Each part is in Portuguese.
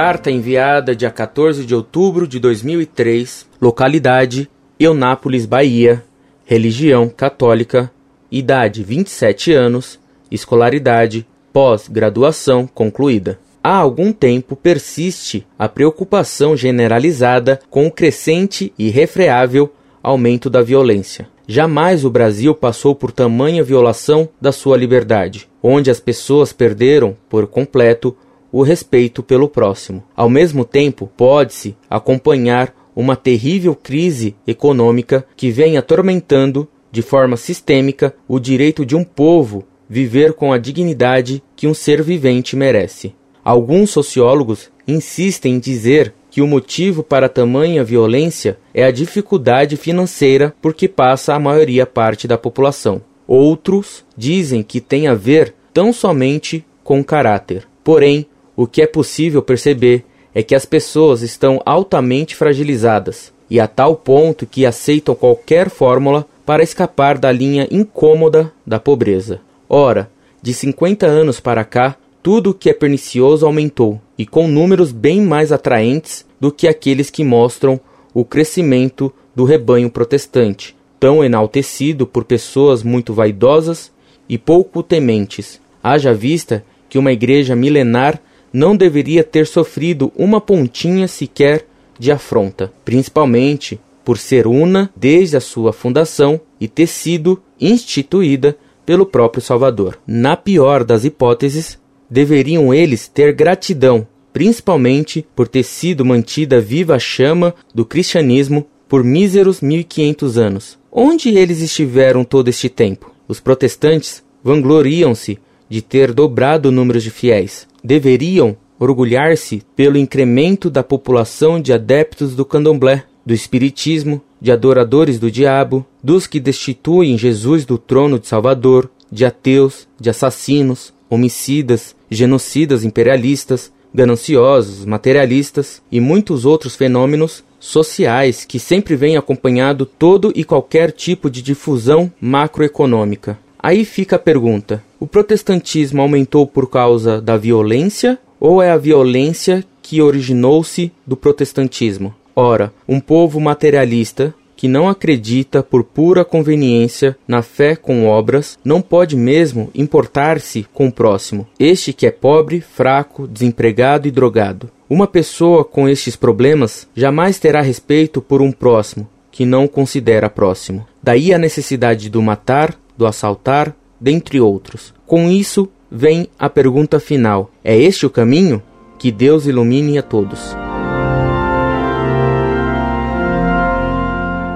Carta enviada dia 14 de outubro de 2003, localidade Eunápolis, Bahia, religião católica, idade 27 anos, escolaridade pós-graduação concluída. Há algum tempo persiste a preocupação generalizada com o crescente e refreável aumento da violência. Jamais o Brasil passou por tamanha violação da sua liberdade, onde as pessoas perderam por completo o respeito pelo próximo. Ao mesmo tempo, pode-se acompanhar uma terrível crise econômica que vem atormentando de forma sistêmica o direito de um povo viver com a dignidade que um ser vivente merece. Alguns sociólogos insistem em dizer que o motivo para tamanha violência é a dificuldade financeira por que passa a maioria parte da população. Outros dizem que tem a ver tão somente com caráter. Porém, o que é possível perceber é que as pessoas estão altamente fragilizadas e a tal ponto que aceitam qualquer fórmula para escapar da linha incômoda da pobreza. Ora, de 50 anos para cá, tudo o que é pernicioso aumentou, e com números bem mais atraentes do que aqueles que mostram o crescimento do rebanho protestante, tão enaltecido por pessoas muito vaidosas e pouco tementes. Haja vista que uma igreja milenar não deveria ter sofrido uma pontinha sequer de afronta, principalmente por ser una desde a sua fundação e ter sido instituída pelo próprio Salvador. Na pior das hipóteses, deveriam eles ter gratidão, principalmente por ter sido mantida viva a chama do cristianismo por míseros 1500 anos. Onde eles estiveram todo este tempo? Os protestantes vangloriam-se de ter dobrado o número de fiéis. Deveriam orgulhar-se pelo incremento da população de adeptos do candomblé, do espiritismo, de adoradores do diabo, dos que destituem Jesus do trono de Salvador, de ateus, de assassinos, homicidas, genocidas imperialistas, gananciosos, materialistas e muitos outros fenômenos sociais que sempre vêm acompanhado todo e qualquer tipo de difusão macroeconômica. Aí fica a pergunta: o protestantismo aumentou por causa da violência ou é a violência que originou-se do protestantismo? Ora, um povo materialista que não acredita por pura conveniência na fé com obras, não pode mesmo importar-se com o próximo, este que é pobre, fraco, desempregado e drogado. Uma pessoa com estes problemas jamais terá respeito por um próximo que não considera próximo. Daí a necessidade do matar, do assaltar, dentre outros. Com isso vem a pergunta final: é este o caminho? Que Deus ilumine a todos.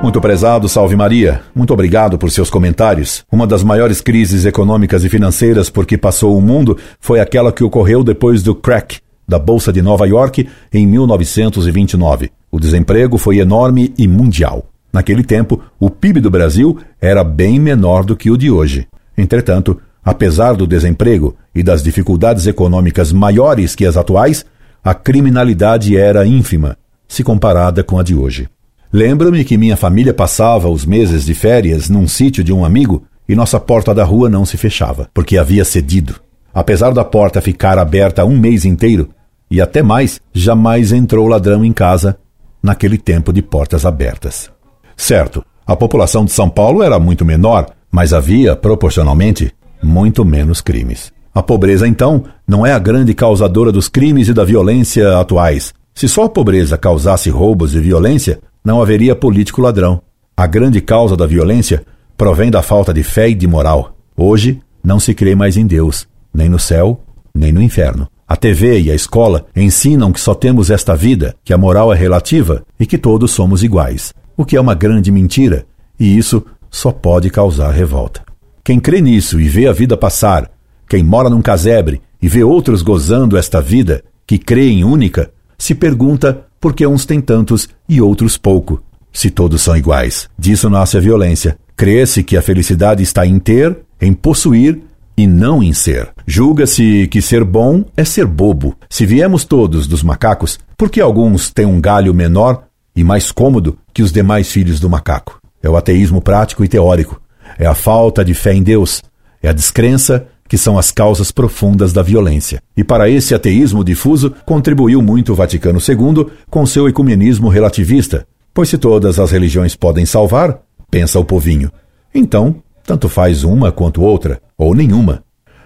Muito prezado, salve Maria. Muito obrigado por seus comentários. Uma das maiores crises econômicas e financeiras por que passou o mundo foi aquela que ocorreu depois do crack da Bolsa de Nova York em 1929. O desemprego foi enorme e mundial. Naquele tempo, o PIB do Brasil era bem menor do que o de hoje. Entretanto, apesar do desemprego e das dificuldades econômicas maiores que as atuais, a criminalidade era ínfima, se comparada com a de hoje. Lembro-me que minha família passava os meses de férias num sítio de um amigo e nossa porta da rua não se fechava, porque havia cedido. Apesar da porta ficar aberta um mês inteiro, e até mais, jamais entrou ladrão em casa naquele tempo de portas abertas. Certo, a população de São Paulo era muito menor, mas havia, proporcionalmente, muito menos crimes. A pobreza, então, não é a grande causadora dos crimes e da violência atuais. Se só a pobreza causasse roubos e violência, não haveria político ladrão. A grande causa da violência provém da falta de fé e de moral. Hoje, não se crê mais em Deus, nem no céu, nem no inferno. A TV e a escola ensinam que só temos esta vida, que a moral é relativa e que todos somos iguais, o que é uma grande mentira, e isso só pode causar revolta. Quem crê nisso e vê a vida passar, quem mora num casebre e vê outros gozando esta vida, que crê em única, se pergunta porque uns têm tantos e outros pouco, se todos são iguais. Disso nasce a violência. Crê-se que a felicidade está em ter, em possuir e não em ser. Julga-se que ser bom é ser bobo. Se viemos todos dos macacos, por que alguns têm um galho menor e mais cômodo que os demais filhos do macaco? É o ateísmo prático e teórico. É a falta de fé em Deus. É a descrença que são as causas profundas da violência. E para esse ateísmo difuso contribuiu muito o Vaticano II com seu ecumenismo relativista, pois se todas as religiões podem salvar, pensa o povinho, então tanto faz uma quanto outra, ou nenhuma.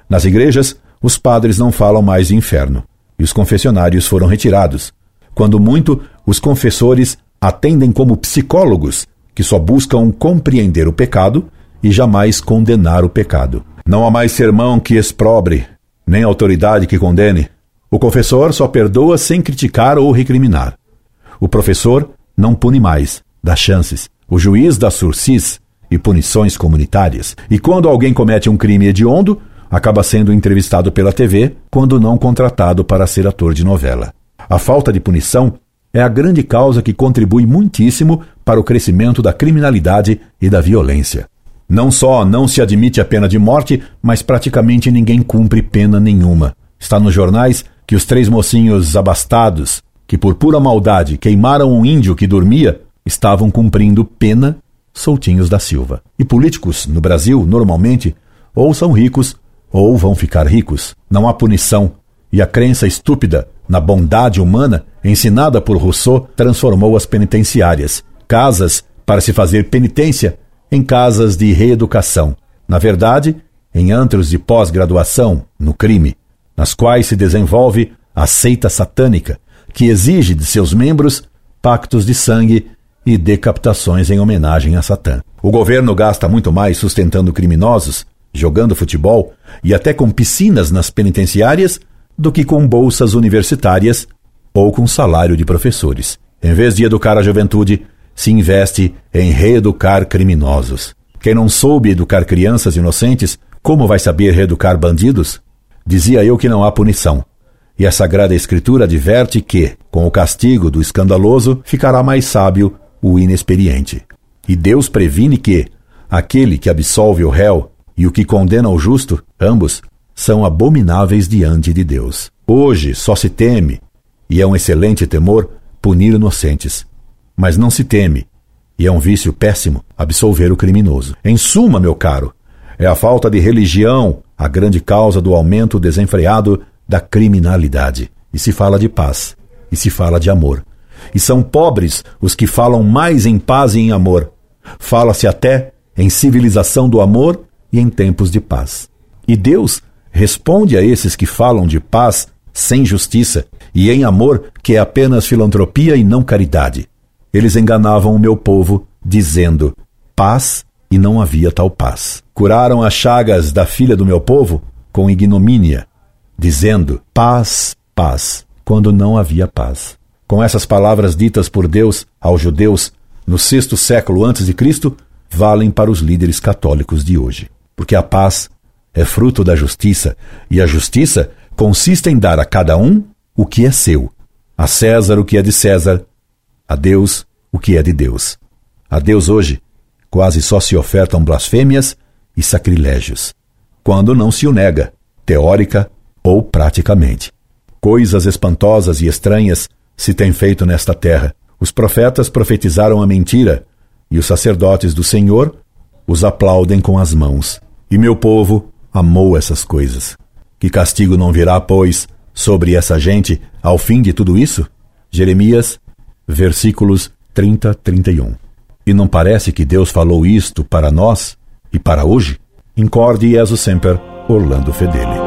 Nas igrejas, os padres não falam mais de inferno, e os confessionários foram retirados. Quando muito, os confessores atendem como psicólogos que só buscam compreender o pecado e jamais condenar o pecado. Não há mais sermão que exprobre, nem autoridade que condene. O confessor só perdoa sem criticar ou recriminar. O professor não pune mais, dá chances. O juiz dá sursis e punições comunitárias. E quando alguém comete um crime hediondo, acaba sendo entrevistado pela TV quando não contratado para ser ator de novela. A falta de punição é a grande causa que contribui muitíssimo para o crescimento da criminalidade e da violência. Não só não se admite a pena de morte, mas praticamente ninguém cumpre pena nenhuma. Está nos jornais que os três mocinhos abastados, que por pura maldade queimaram um índio que dormia, estavam cumprindo pena soltinhos da Silva. E políticos no Brasil, normalmente, ou são ricos ou vão ficar ricos. Não há punição. E a crença estúpida na bondade humana, ensinada por Rousseau, transformou as penitenciárias, casas para se fazer penitência, em casas de reeducação. Na verdade, em antros de pós-graduação no crime, nas quais se desenvolve a seita satânica, que exige de seus membros pactos de sangue e decapitações em homenagem a Satã. O governo gasta muito mais sustentando criminosos, jogando futebol e até com piscinas nas penitenciárias do que com bolsas universitárias ou com salário de professores. Em vez de educar a juventude, se investe em reeducar criminosos. Quem não soube educar crianças inocentes, como vai saber reeducar bandidos? Dizia eu que não há punição. E a Sagrada Escritura adverte que, com o castigo do escandaloso, ficará mais sábio o inexperiente. E Deus previne que aquele que absolve o réu e o que condena o justo, ambos, são abomináveis diante de Deus. Hoje só se teme, e é um excelente temor, punir inocentes. Mas não se teme, e é um vício péssimo, absolver o criminoso. Em suma, meu caro, é a falta de religião a grande causa do aumento desenfreado da criminalidade. E se fala de paz, e se fala de amor. E são pobres os que falam mais em paz e em amor. Fala-se até em civilização do amor e em tempos de paz. E Deus responde a esses que falam de paz sem justiça e em amor que é apenas filantropia e não caridade. Eles enganavam o meu povo, dizendo paz e não havia tal paz. Curaram as chagas da filha do meu povo com ignomínia, dizendo paz, paz, quando não havia paz. Com essas palavras ditas por Deus aos judeus no sexto século antes de Cristo, valem para os líderes católicos de hoje. Porque a paz é fruto da justiça, e a justiça consiste em dar a cada um o que é seu, a César o que é de César, a Deus o que é de Deus. A Deus hoje quase só se ofertam blasfêmias e sacrilégios, quando não se o nega, teórica ou praticamente. Coisas espantosas e estranhas se tem feito nesta terra. Os profetas profetizaram a mentira, e os sacerdotes do Senhor os aplaudem com as mãos. E meu povo amou essas coisas. Que castigo não virá, pois, sobre essa gente ao fim de tudo isso? Jeremias, versículos 30, 31. E não parece que Deus falou isto para nós e para hoje? Incorde Jesus Semper, Orlando Fedeli.